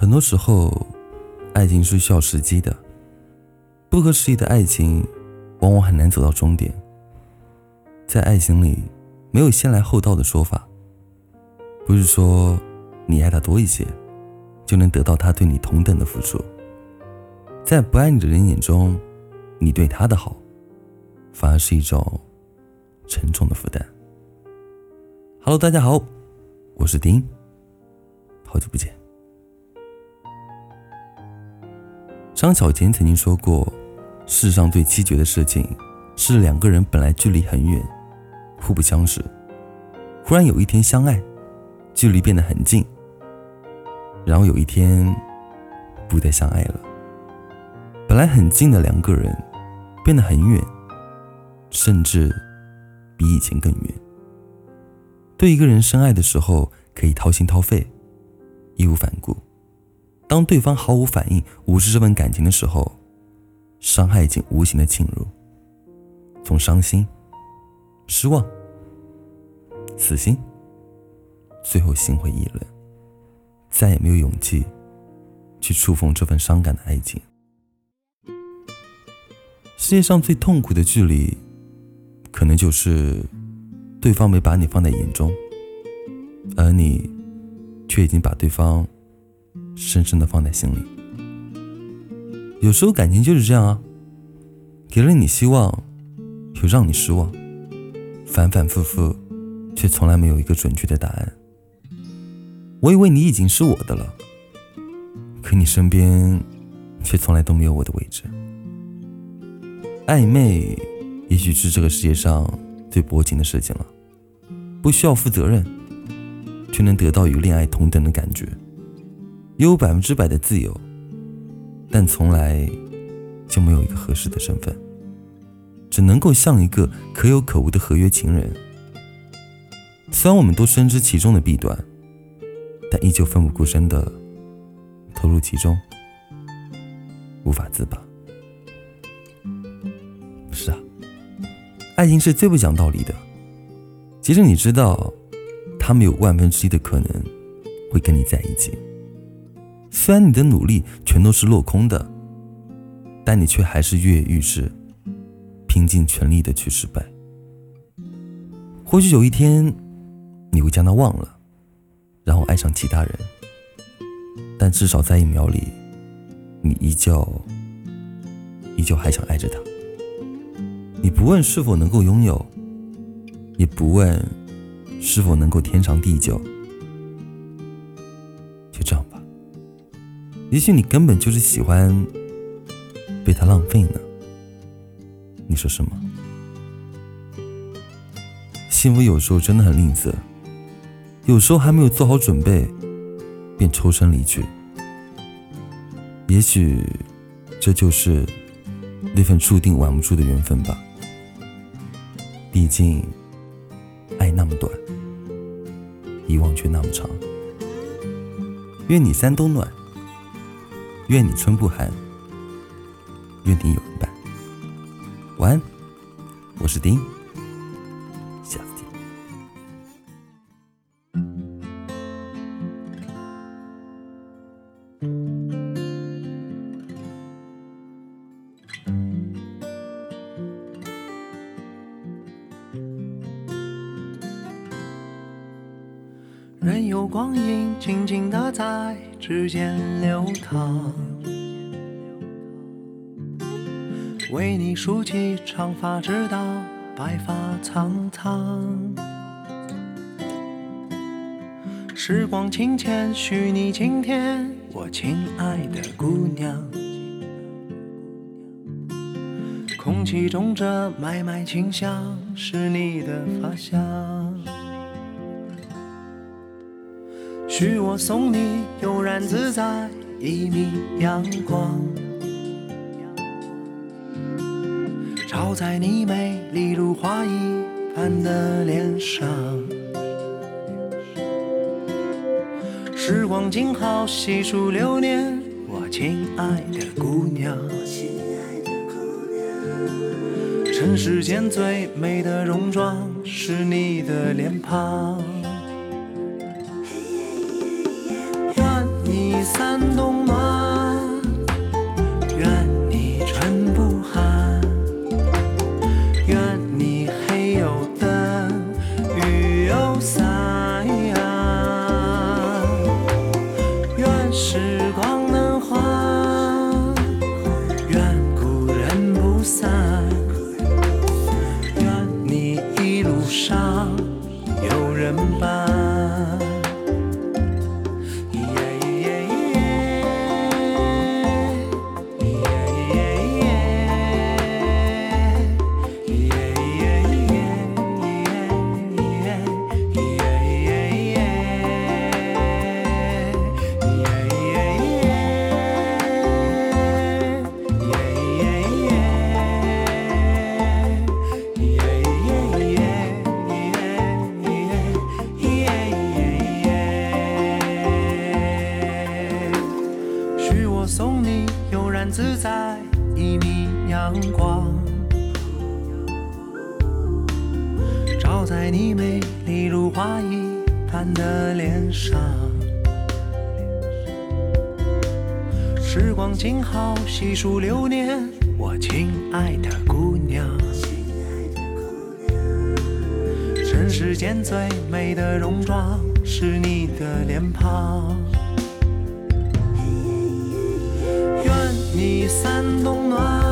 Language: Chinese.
很多时候，爱情是需要时机的。不合时宜的爱情，往往很难走到终点。在爱情里，没有先来后到的说法。不是说你爱他多一些，就能得到他对你同等的付出。在不爱你的人眼中，你对他的好，反而是一种沉重的负担。Hello，大家好，我是丁，好久不见。张小娴曾经说过：“世上最凄绝的事情，是两个人本来距离很远，互不相识，忽然有一天相爱，距离变得很近，然后有一天不再相爱了。本来很近的两个人，变得很远，甚至比以前更远。对一个人深爱的时候，可以掏心掏肺，义无反顾。”当对方毫无反应、无视这份感情的时候，伤害已经无形的侵入。从伤心、失望、死心，最后心灰意冷，再也没有勇气去触碰这份伤感的爱情。世界上最痛苦的距离，可能就是对方没把你放在眼中，而你却已经把对方。深深的放在心里。有时候感情就是这样啊，给了你希望，又让你失望，反反复复，却从来没有一个准确的答案。我以为你已经是我的了，可你身边却从来都没有我的位置。暧昧，也许是这个世界上最薄情的事情了，不需要负责任，却能得到与恋爱同等的感觉。有百分之百的自由，但从来就没有一个合适的身份，只能够像一个可有可无的合约情人。虽然我们都深知其中的弊端，但依旧奋不顾身的投入其中，无法自拔。是啊，爱情是最不讲道理的。即使你知道他们有万分之一的可能会跟你在一起。虽然你的努力全都是落空的，但你却还是跃跃欲试，拼尽全力的去失败。或许有一天，你会将他忘了，然后爱上其他人，但至少在一秒里，你依旧，依旧还想爱着他。你不问是否能够拥有，也不问是否能够天长地久。就这样吧也许你根本就是喜欢被他浪费呢，你说是吗？幸福有时候真的很吝啬，有时候还没有做好准备，便抽身离去。也许这就是那份注定挽不住的缘分吧。毕竟遗忘却那么长。愿你三冬暖。愿你春不寒，愿你有人伴。晚安，我是丁，下次光阴静静的在指尖流淌，为你梳起长发，直到白发苍苍。时光轻浅，许你今天，我亲爱的姑娘。空气中这脉脉清香，是你的发香。许我送你悠然自在一米阳光，照在你美丽如花一般的脸上。时光静好，细数流年，我亲爱的姑娘。尘世间最美的戎装，是你的脸庞。在一米阳光，照在你美丽如花一般的脸上。时光静好，细数流年，我亲爱的姑娘。尘世间最美的戎装是你的脸庞。你三冬暖，